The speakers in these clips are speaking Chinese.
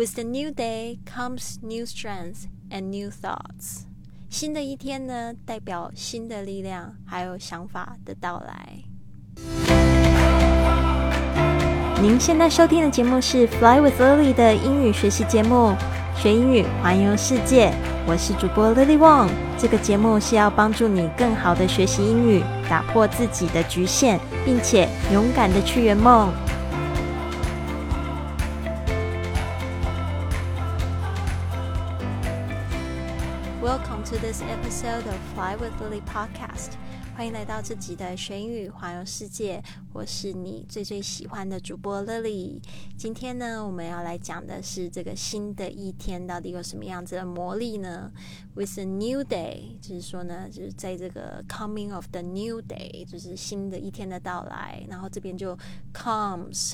With the new day comes new strength and new thoughts。新的一天呢，代表新的力量还有想法的到来。您现在收听的节目是《Fly with Lily》的英语学习节目，学英语环游世界。我是主播 Lily Wong。这个节目是要帮助你更好的学习英语，打破自己的局限，并且勇敢的去圆梦。To this episode of Fly with Lily podcast. 欢迎来到这集的学英语环游世界，我是你最最喜欢的主播 Lily。今天呢，我们要来讲的是这个新的一天到底有什么样子的魔力呢？With a new day，就是说呢，就是在这个 coming of the new day，就是新的一天的到来。然后这边就 comes，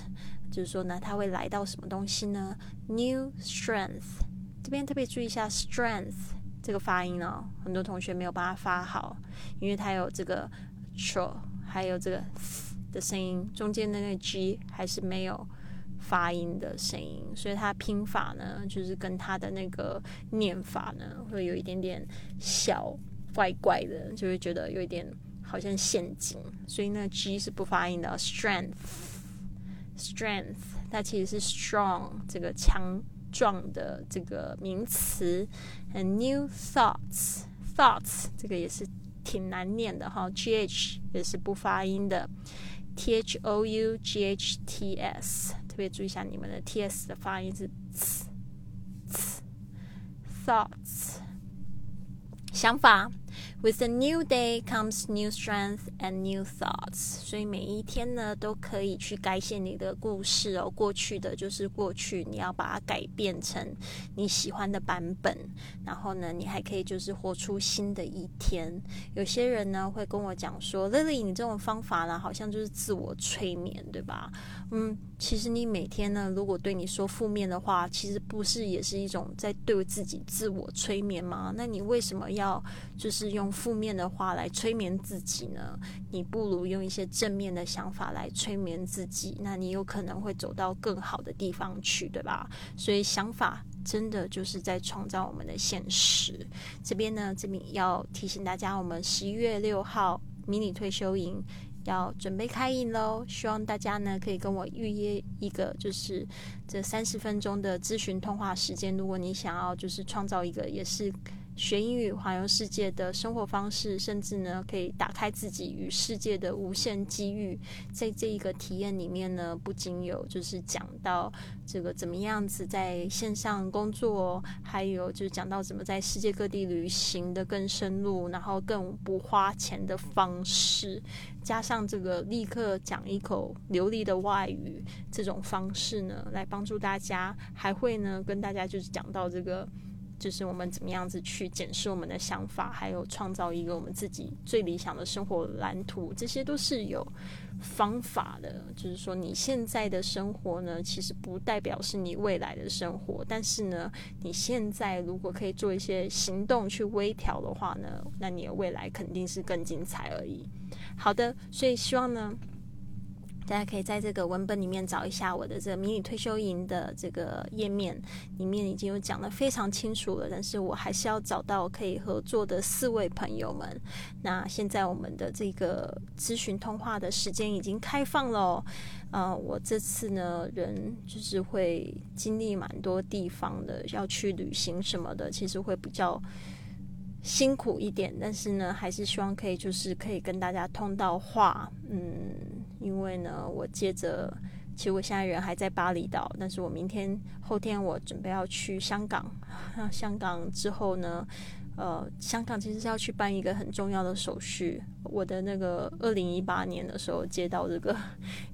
就是说呢，它会来到什么东西呢？New strength，这边特别注意一下 strength。这个发音哦，很多同学没有把它发好，因为它有这个 tr，还有这个的声音，中间的那个 g 还是没有发音的声音，所以它拼法呢，就是跟它的那个念法呢，会有一点点小怪怪的，就会觉得有一点好像陷阱，所以那个 g 是不发音的。strength，strength，它其实是 strong 这个强。壮的这个名词，and new thoughts，thoughts 这个也是挺难念的哈，g h 也是不发音的，t h o u g h t s，特别注意一下你们的 t s 的发音是 thoughts，想法。With a new day comes new strength and new thoughts。所以每一天呢，都可以去改写你的故事哦。过去的就是过去，你要把它改变成你喜欢的版本。然后呢，你还可以就是活出新的一天。有些人呢会跟我讲说：“Lily，你这种方法呢，好像就是自我催眠，对吧？”嗯，其实你每天呢，如果对你说负面的话，其实不是也是一种在对自己自我催眠吗？那你为什么要就是用？负面的话来催眠自己呢？你不如用一些正面的想法来催眠自己，那你有可能会走到更好的地方去，对吧？所以想法真的就是在创造我们的现实。这边呢，这边要提醒大家，我们十一月六号迷你退休营要准备开营喽，希望大家呢可以跟我预约一个，就是这三十分钟的咨询通话时间。如果你想要就是创造一个，也是。学英语、环游世界的生活方式，甚至呢，可以打开自己与世界的无限机遇。在这一个体验里面呢，不仅有就是讲到这个怎么样子在线上工作，还有就是讲到怎么在世界各地旅行的更深入，然后更不花钱的方式，加上这个立刻讲一口流利的外语这种方式呢，来帮助大家。还会呢，跟大家就是讲到这个。就是我们怎么样子去检视我们的想法，还有创造一个我们自己最理想的生活蓝图，这些都是有方法的。就是说，你现在的生活呢，其实不代表是你未来的生活，但是呢，你现在如果可以做一些行动去微调的话呢，那你的未来肯定是更精彩而已。好的，所以希望呢。大家可以在这个文本里面找一下我的这个迷你退休营的这个页面，里面已经有讲的非常清楚了。但是我还是要找到可以合作的四位朋友们。那现在我们的这个咨询通话的时间已经开放了。呃，我这次呢，人就是会经历蛮多地方的，要去旅行什么的，其实会比较辛苦一点。但是呢，还是希望可以就是可以跟大家通到话，嗯。因为呢，我接着，其实我现在人还在巴厘岛，但是我明天、后天我准备要去香港。香港之后呢？呃，香港其实是要去办一个很重要的手续。我的那个二零一八年的时候接到这个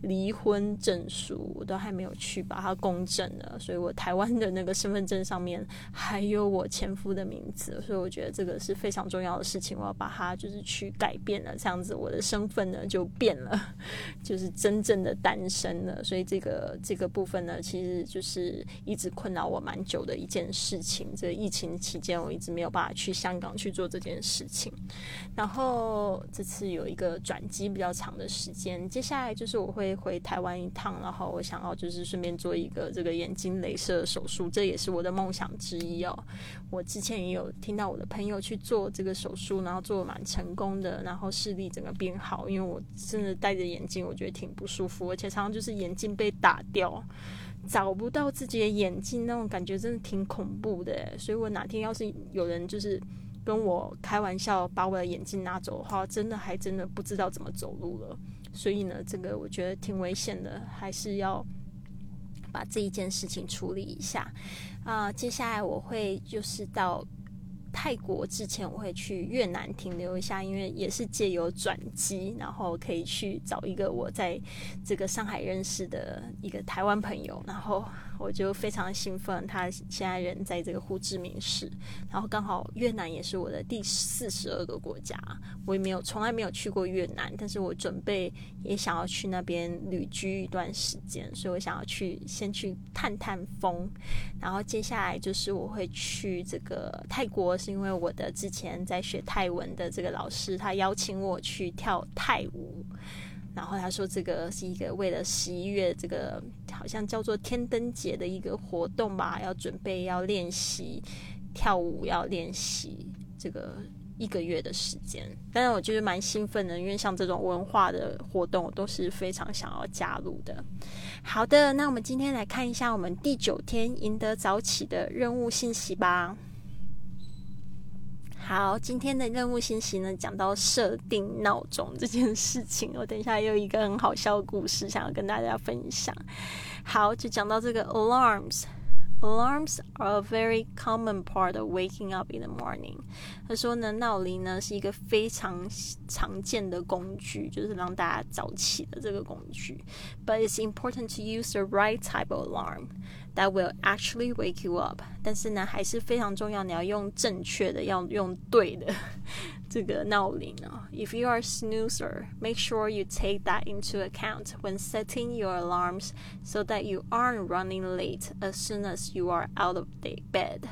离婚证书，我都还没有去把它公证呢。所以我台湾的那个身份证上面还有我前夫的名字，所以我觉得这个是非常重要的事情，我要把它就是去改变了，这样子我的身份呢就变了，就是真正的单身了。所以这个这个部分呢，其实就是一直困扰我蛮久的一件事情。这疫情期间我一直没有办法去。香港去做这件事情。然后这次有一个转机比较长的时间，接下来就是我会回台湾一趟，然后我想要就是顺便做一个这个眼睛镭射手术，这也是我的梦想之一哦。我之前也有听到我的朋友去做这个手术，然后做的蛮成功的，然后视力整个变好，因为我真的戴着眼镜，我觉得挺不舒服，而且常常就是眼镜被打掉。找不到自己的眼镜，那种感觉真的挺恐怖的。所以我哪天要是有人就是跟我开玩笑把我的眼镜拿走的话，真的还真的不知道怎么走路了。所以呢，这个我觉得挺危险的，还是要把这一件事情处理一下。啊，接下来我会就是到。泰国之前我会去越南停留一下，因为也是借由转机，然后可以去找一个我在这个上海认识的一个台湾朋友，然后。我就非常兴奋，他现在人在这个胡志明市，然后刚好越南也是我的第四十二个国家，我也没有从来没有去过越南，但是我准备也想要去那边旅居一段时间，所以我想要去先去探探风，然后接下来就是我会去这个泰国，是因为我的之前在学泰文的这个老师，他邀请我去跳泰舞。然后他说，这个是一个为了十一月这个好像叫做天灯节的一个活动吧，要准备要练习跳舞，要练习这个一个月的时间。但是我觉得蛮兴奋的，因为像这种文化的活动，我都是非常想要加入的。好的，那我们今天来看一下我们第九天赢得早起的任务信息吧。好，今天的任务信息呢，讲到设定闹钟这件事情。我等一下有一个很好笑的故事，想要跟大家分享。好，就讲到这个 alarms。Alarms are a very common part of waking up in the morning。他说呢，闹铃呢是一个非常常见的工具，就是让大家早起的这个工具。But it's important to use the right type of alarm that will actually wake you up。但是呢，还是非常重要，你要用正确的，要用对的。 这个闹铃啊，If you are a snoozer, make sure you take that into account when setting your alarms so that you aren't running late as soon as you are out of the bed.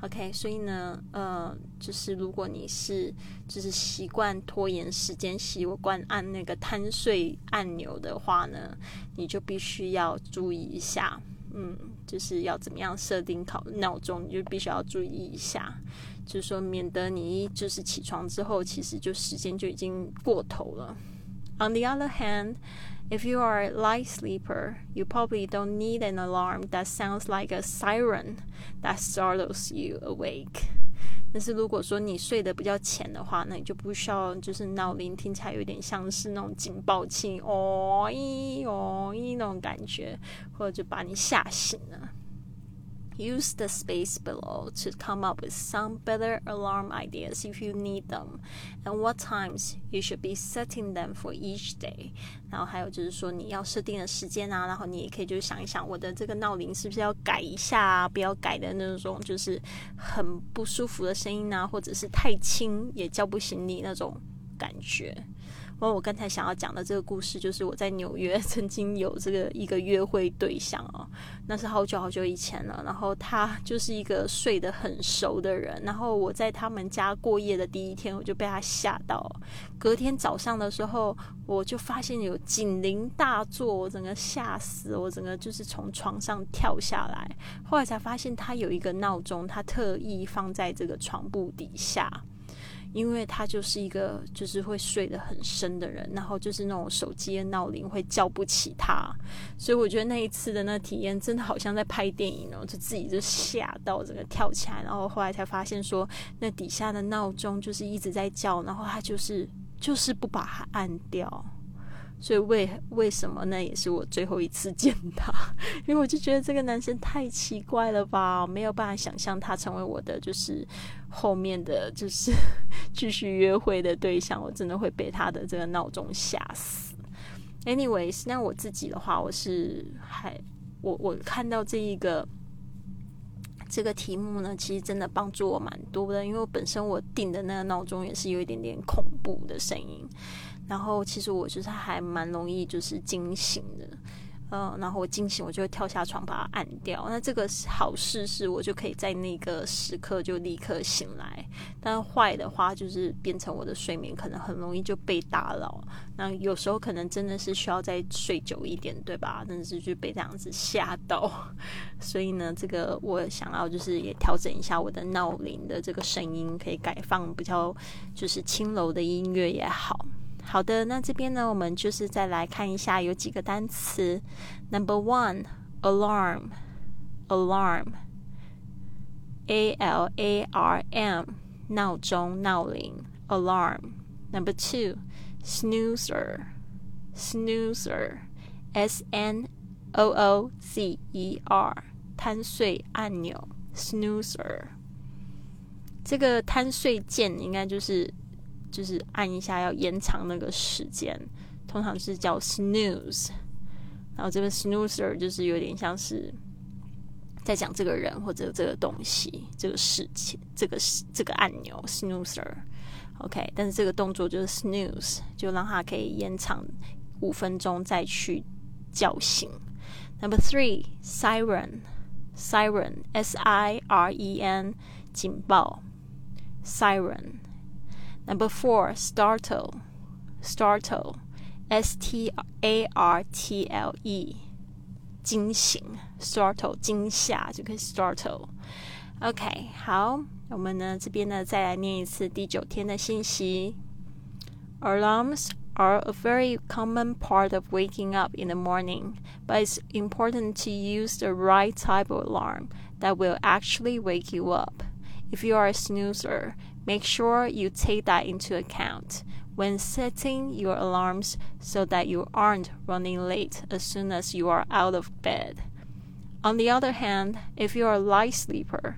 OK，所以呢，呃，就是如果你是就是习惯拖延时间、习惯按那个贪睡按钮的话呢，你就必须要注意一下，嗯，就是要怎么样设定考闹钟，你就必须要注意一下。就是说，免得你就是起床之后，其实就时间就已经过头了。On the other hand, if you are a light sleeper, you probably don't need an alarm that sounds like a siren that startles you awake. 但是如果说你睡得比较浅的话，那你就不需要就是闹铃听起来有点像是那种警报器哦咦哦咦那种感觉，或者就把你吓醒了。Use the space below to come up with some better alarm ideas if you need them, and what times you should be setting them for each day. 然后还有就是说你要设定的时间啊，然后你也可以就是想一想，我的这个闹铃是不是要改一下啊？不要改的那种就是很不舒服的声音啊，或者是太轻也叫不醒你那种感觉。我我刚才想要讲的这个故事，就是我在纽约 曾经有这个一个约会对象哦，那是好久好久以前了。然后他就是一个睡得很熟的人，然后我在他们家过夜的第一天，我就被他吓到。隔天早上的时候，我就发现有警铃大作，我整个吓死，我整个就是从床上跳下来。后来才发现他有一个闹钟，他特意放在这个床铺底下。因为他就是一个就是会睡得很深的人，然后就是那种手机的闹铃会叫不起他，所以我觉得那一次的那体验真的好像在拍电影哦，就自己就吓到整个跳起来，然后后来才发现说那底下的闹钟就是一直在叫，然后他就是就是不把它按掉。所以为为什么呢？也是我最后一次见他，因为我就觉得这个男生太奇怪了吧，没有办法想象他成为我的就是后面的就是继续约会的对象，我真的会被他的这个闹钟吓死。Anyways，那我自己的话，我是还我我看到这一个这个题目呢，其实真的帮助我蛮多的，因为我本身我定的那个闹钟也是有一点点恐怖的声音。然后其实我就是还蛮容易就是惊醒的，嗯，然后我惊醒，我就会跳下床把它按掉。那这个好事是，我就可以在那个时刻就立刻醒来。但坏的话，就是变成我的睡眠可能很容易就被打扰。那有时候可能真的是需要再睡久一点，对吧？但是就被这样子吓到。所以呢，这个我想要就是也调整一下我的闹铃的这个声音，可以改放比较就是轻柔的音乐也好。好的，那这边呢，我们就是再来看一下有几个单词。Number one, alarm, alarm, a l a r m，闹钟、闹铃，alarm。Number two, snoozer, snoozer, s n o o z e r，贪睡按钮，snoozer。这个贪睡键应该就是。就是按一下要延长那个时间，通常是叫 snooze，然后这边 snoozer 就是有点像是在讲这个人或者这个东西、这个事情、这个这个按钮 snoozer，OK，但是这个动作就是 snooze，就让它可以延长五分钟再去叫醒。Number three siren，siren，s i r e n，警报，siren。Number four, startle, startle, S T A R T L E，惊醒，startle 惊吓就可以 startle。OK，好，我们呢这边呢再来念一次第九天的信息。Alarms are a very common part of waking up in the morning, but it's important to use the right type of alarm that will actually wake you up. If you are a snoozer, Make sure you take that into account when setting your alarms so that you aren't running late as soon as you are out of bed. On the other hand, if you're a light sleeper,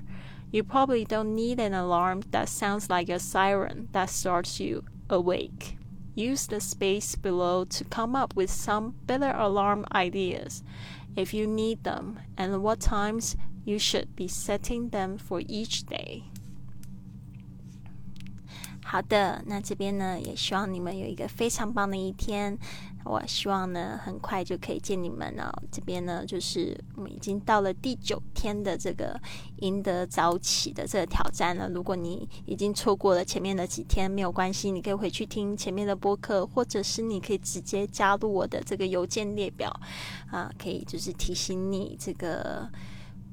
you probably don't need an alarm that sounds like a siren that starts you awake. Use the space below to come up with some better alarm ideas if you need them and what times you should be setting them for each day. 好的，那这边呢，也希望你们有一个非常棒的一天。我希望呢，很快就可以见你们哦。这边呢，就是我们已经到了第九天的这个赢得早起的这个挑战了。如果你已经错过了前面的几天，没有关系，你可以回去听前面的播客，或者是你可以直接加入我的这个邮件列表啊，可以就是提醒你这个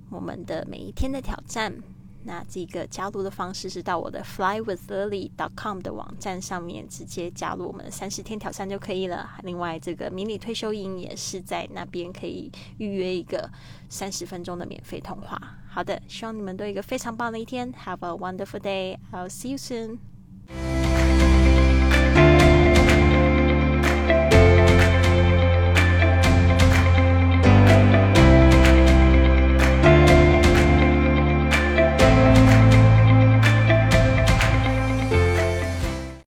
我们的每一天的挑战。那这个加入的方式是到我的 flywithlily.com 的网站上面直接加入我们三十天挑战就可以了。另外，这个迷你退休营也是在那边可以预约一个三十分钟的免费通话。好的，希望你们都有一个非常棒的一天。Have a wonderful day. I'll see you soon.